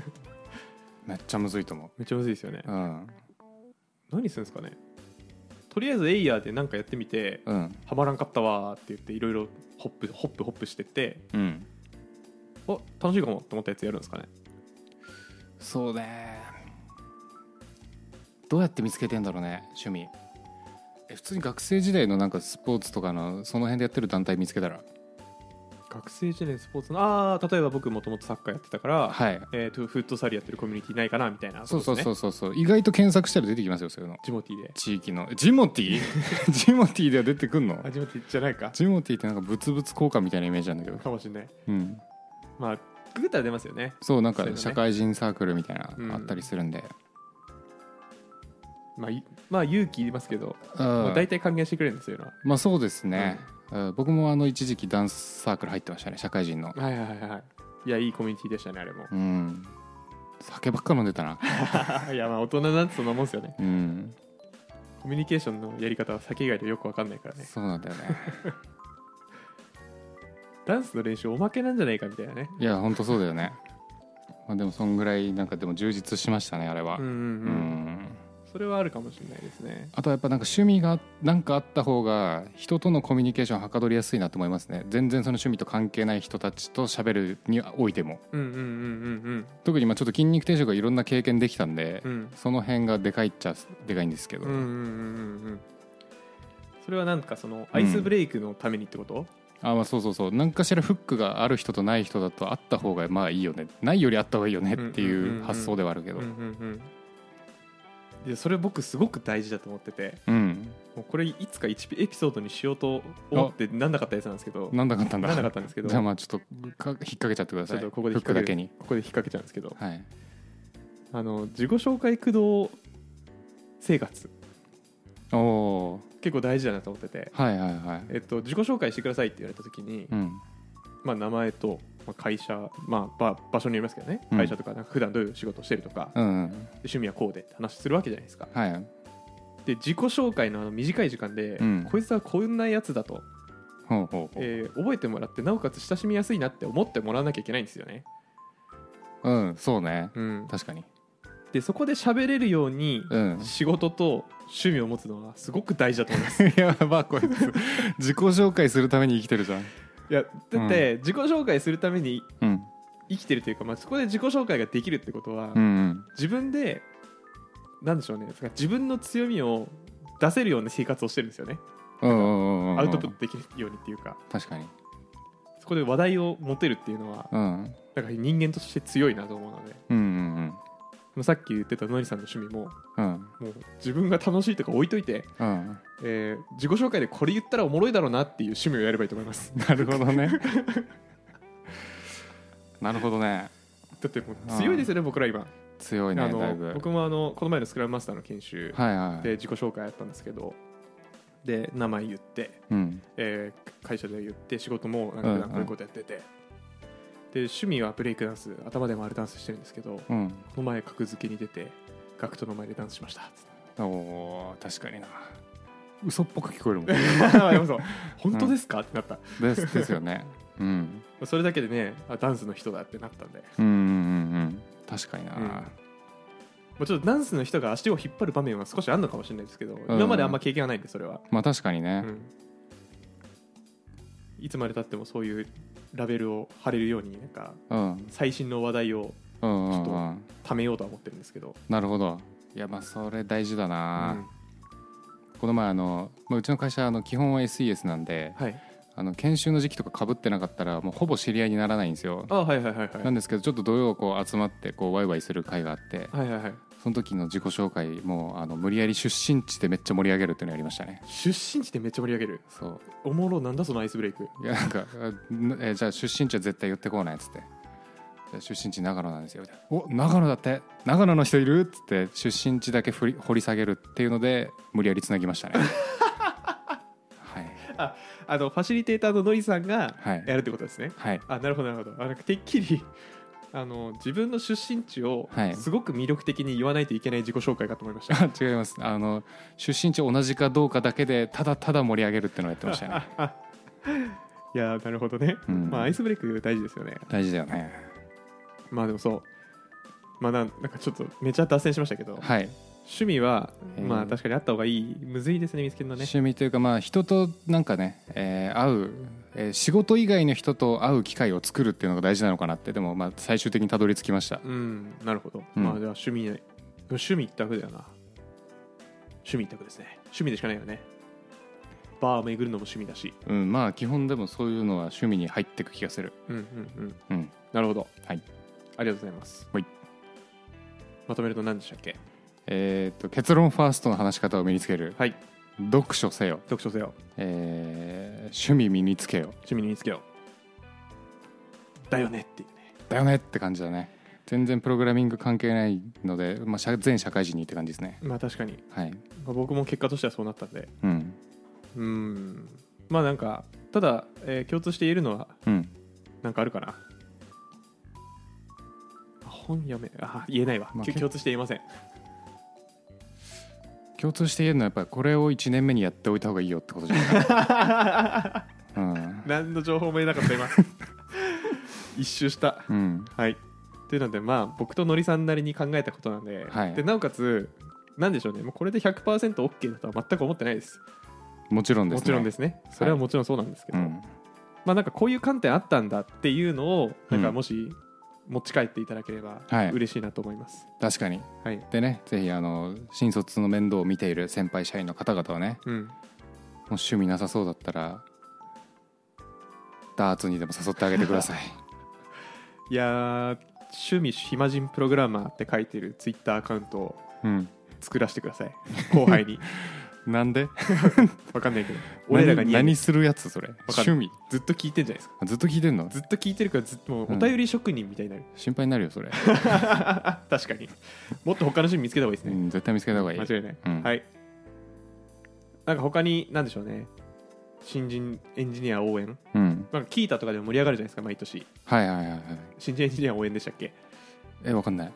めっちゃむずいと思
めっちゃむずいですよね。
ううん。
何するんですかね？とりあえずエイヤーで何かやってみて
うん。
ハマらんかったわーって言っていろいろホップホップホップしてって
うん
あ楽しいかもと思ったやつやるんですかね。
そうね。どうやって見つけてんだろうね趣味。え普通に学生時代のなんかスポーツとかのその辺でやってる団体見つけたら。
学生時代のスポーツのああ例えば僕もともとサッカーやってたから、
はい。
えー、とフットサルやってるコミュニティないかなみたいな
そうそう
う
そうそうそう。意外と検索したら出てきますよそういうの。
ジモティで。
地域の。ジモティ？ジモティでは出てくんの？
あジモティじゃないか。
ジモティってなんかブツブツ効果みたいなイメージなんだけど。
かもしれない。
うん
まあググったら出ますよね。
そうなんか
そういうのね。
社会人サークルみたいな
うん。
あったりするんで、
まあいまあ勇気いりますけど、
うん
まあ、大体還元してくれるんですよいうのは。
まあそうですね、うん。僕もあの一時期ダンスサークル入ってましたね社会人の。
はいはいはいはい。いやいいコミュニティでしたねあれも。
うん。酒ばっか飲んでたな。
いやまあ大人なんてそんなもんですよね。
うん。
コミュニケーションのやり方は酒以外でよくわかんないからね。
そうなんだよね
ダンスの練習おまけなんじゃないかみたいなね。
いや本当そうだよね。まあでもそんぐらいなんかでも充実しましたねあれは。う
うんうん。うん。
ん
それはあるかもしれないですね。
あとはやっぱなんか趣味がなんかあった方が人とのコミュニケーションはかどりやすいなと思いますね。全然その趣味と関係ない人たちと喋るにおいても。
うんうんうんうん
特にまあちょっと筋肉定食がいろんな経験できたんで、
うんうん。
その辺がでかいっちゃでかいんですけど、
うんうんうんうんうん。それはなんかそのアイスブレイクのためにってこと、
あまあそうそうそう。何かしらフックがある人とない人だとあった方がまあいいよね。ないよりあった方がいいよねっていう発想ではあるけど。
うんうんうん。でそれ僕すごく大事だと思ってて。
うん。
もうこれいつか1エピソードにしようと思ってなんなかったやつなんですけど。
なんだかったんだ。
なんなかったんですけど。
じゃあまあちょっとか引っ掛けちゃってください。
ここで
フ
引っ掛ける
ックだけに
ここで引っ掛けちゃうんですけど。
はい。
あの自己紹介駆動生活。
おお
結構大事だなと思ってて、
ーはいはいはい。
えっと、自己紹介してくださいって言われた時に、
うん。
まあ、名前と、まあ、会社、まあ、ば場所によりますけどね。
うん。
会社とかなんか普段どういう仕事をしてるとか、
うんうん。
で趣味はこうでって話するわけじゃないですか。
はい。
で自己紹介のあの短い時間で、
うん。
こいつはこんなやつだと、
ほうほうほう。
えー覚えてもらってなおかつ親しみやすいなって思ってもらわなきゃいけないんですよね、
うんそうね。
うん、
確かに
でそこで喋れるように
うん。
仕事と趣味を持つのはすごく大事だと思います。
やばこいつ自己紹介するために生きてるじゃん。
いやだって自己紹介するために
うん。
生きてるというか、まあ、そこで自己紹介ができるってことは、
うんうん。
自分でなんでしょうね。自分の強みを出せるような生活をしてるんですよね。
うんうんうんうん。
アウトプットできるようにっていうか。
確かに。
そこで話題を持てるっていうのは
うん。
なんか人間として強いなと思うので。
うんうん
まあさっき言ってたのりさんの趣味も
うん。うん
もう自分が楽しいとか置いといて、
うん。
えー自己紹介でこれ言ったらおもろいだろうなっていう趣味をやればいいと思います。
なるほどね。なるほどね。
だってもう強いですよね僕ら今。
強いね
あの僕もあのこの前のスクラムマスターの研修
はいはい。
で自己紹介やったんですけどで名前言って、
うん。
えー会社で言って仕事もなんかこういうことやってて、で趣味はブレイクダンス頭で回るダンスしてるんですけどこ
うん。
の前格付けに出て学徒の前でダンスしました。
おー確かにな。嘘っぽく聞こえるもん。
本当ですか、ってなった。
ですですよね。うん。
それだけでねあダンスの人だってなったんで、
うんうんうんうん。確かにな、
うん。まあ、ちょっとダンスの人が足を引っ張る場面は少しあるのかもしれないですけど、
ん。
今まであんま経験がないんでそれは、
まあ確かにね、
うん。いつまでたってもそういうラベルを貼れるようになんか
うん、
最新の話題を
うんうん
ちょっ
うん
貯めようとは思ってるんですけど、
なるほど。いやまあそれ大事だ
う
な、
ん。
この前あの、まあ、うちの会社あの基本は SES なんで
はい。
あの研修の時期とかかぶってなかったらもうほぼ知り合いにならないんですよ。
あはいはいはいはい。
なんですけどちょっと土曜こう集まってこうワイワイする会があって。
はいはいはい
その時の自己紹介もあの無理やり出身地でめっちゃ盛り上げるっていうのやりましたね。
出身地でめっちゃ盛り上げる？
そう。
おもろなんだそのアイスブレイク。
いやなんかえじゃあ出身地は絶対言ってこうないっつって。出身地長野なんですよみたいな。お長野だって？長野の人いるっつって出身地だけ振り掘り下げるっていうので無理やりつなぎましたね。はい。
あのファシリテーターののりさんが
はい。
やるってことですね。
はい。
あなるほどなるほど。あなんかてっきりあの自分の出身地を
はい。
すごく魅力的に言わないといけない自己紹介かと思いました、
あ 違います。あの出身地同じかどうかだけでただただ盛り上げるっていうのをやってましたね。
いやーなるほどね、
うん。
まあアイスブレイク大事ですよね。
大事だよね。
まあでもそう。まあなんなんかちょっとめちゃ脱線しましたけど。
はい
趣味は、
えー
まあ確かにあった方がいい。むずいですね見つけるのね。
趣味というかまあ人となんかね、えー会う、えー仕事以外の人と会う機会を作るっていうのが大事なのかなって。でもまあ最終的にたどり着きました。
うん。なるほど、
うん。
まあじゃあ趣味ね趣味一択だよな。趣味一択ですね。趣味でしかないよね。バーを巡るのも趣味だし。
うん。まあ基本でもそういうのは趣味に入ってく気がする。
うんうんうん。
うん。
なるほど。
はい。
ありがとうございます。
はい。
まとめると何でしたっけ？
えー、と結論ファーストの話し方を身につける。
はい。
読書せよ、
読書せよ。
えー趣味身につけよ
趣味に身につけよう。だよねっていうね。
だよねって感じだね。全然プログラミング関係ないので、まあ、社全社会人にって感じですね。
まあ確かに、
はい。
まあ、僕も結果としてはそうなったんで。
うん。
うん。まあなんかただ、えー共通して言えるのは
うん。
なんかあるかな。あ本読めあ言えないわ、
まあ
き共通して言えません
共通して言えるのはやっぱりこれを1年目にやっておいた方がいいよってことじゃない、うん。
何の情報も得なかった今。一周した。
うん、
はい。というのでまあ僕とのりさんなりに考えたことなんで,、
はい。
でなおかつなんでしょうね。もうこれで 100%OK だとは全く思ってないです。
もちろんですね。
もちろんですね。それはもちろんそうなんですけど、
うん。
まあなんかこういう観点あったんだっていうのをなんか
うん。
もし持ち帰っていただければ
はい。
嬉しいなと思います、
確かに。
はい。
でねぜひあの新卒の面倒を見ている先輩社員の方々はね
うん、
もう趣味なさそうだったらダーツにでも誘ってあげてください。
いやー趣味暇人プログラマーって書いてるツイッターアカウントを
うん。
作らせてください。後輩に
なんで？
わかんないけど。俺らが
何何するやつそれ？
かん
趣味？
ずっと聞いてんじゃないですか。
ずっと聞いてんの？
ずっと聞いてるからずっともう
うん。
お便り職人みたいになる、
心配になるよそれ、
確かに。もっと他の趣味見つけた方がいいですね、
うん、絶対見つけた方がいい。
間違いない、
うん。
はい。なんか他に何でしょうね。新人エンジニア応援？
うん。
なんか聞いたとかでも盛り上がるじゃないですか毎年。
はいはいはいはい。
新人エンジニア応援でしたっけ？
えわかんない。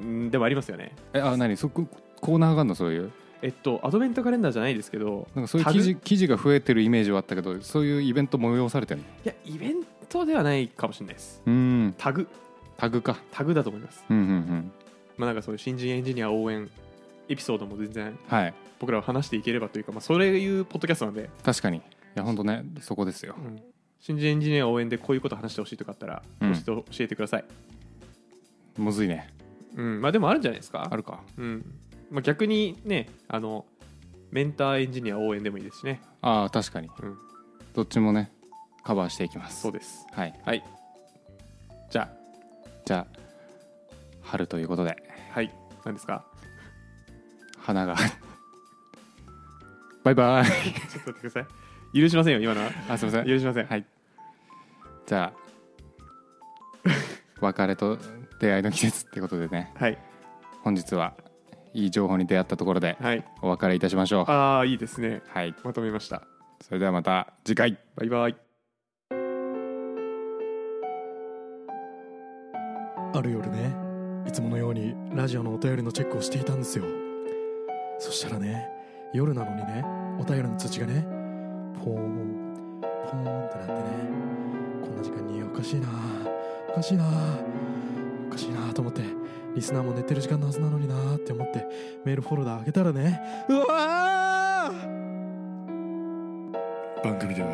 うんでもありますよね。
えあ何？そこコーナーがあるの？そういう
えっとアドベントカレンダーじゃないですけど
なんかそういう記事記事が増えてるイメージはあったけどそういうイベント催されてるの？
いやイベントではないかもしれないです。
うん。
タグ。
タグか。
タグだと思います。
うんうんうん。
まあなんかそういう新人エンジニア応援エピソードも全然
はい。
僕らは話していければというか、まあ、それいうポッドキャストなんで、
確かに。いや本当ねそこですよ。
うん。新人エンジニア応援でこういうこと話してほしいとかあったら、
うん。
教えて教えてください、
むずいね。
うん。まあ、でもあるんじゃないですか。
あるか。
うんまあ、逆にねあのメンターエンジニア応援でもいいですしね、
ああ確かに。
うん、
どっちもねカバーしていきます。
そうです。
はい。
はい。じゃ
じゃあ春ということで。
あはい。何ですか？
花が。バイバイ。
ちょっと待ってください。許しませんよ今のは。
あすいません。
許しません。
はい。じゃあ 別れと出会いの季節ってことでね。
はい。
本日はいい情報に出会ったところで
はい。
お別れいたしましょう。
ああいいですね。
はい。
まとめました。
それではまた次回。
バイバイ。
ある夜ねいつものようにラジオのお便りのチェックをしていたんですよ。そしたらね夜なのにねお便りの通知がねポーンポーンってなってねこんな時間におかしいなおかしいなおかしいなと思ってリスナーも寝てる時間のはずなのになって思ってメールフォルダ開けたらね。うわー！
番組では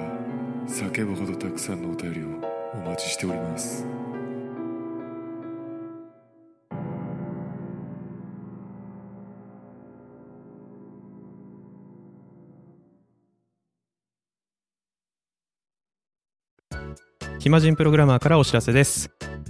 叫ぶほどたくさんのお便りをお待ちしております。
暇人プログラマーからお知らせです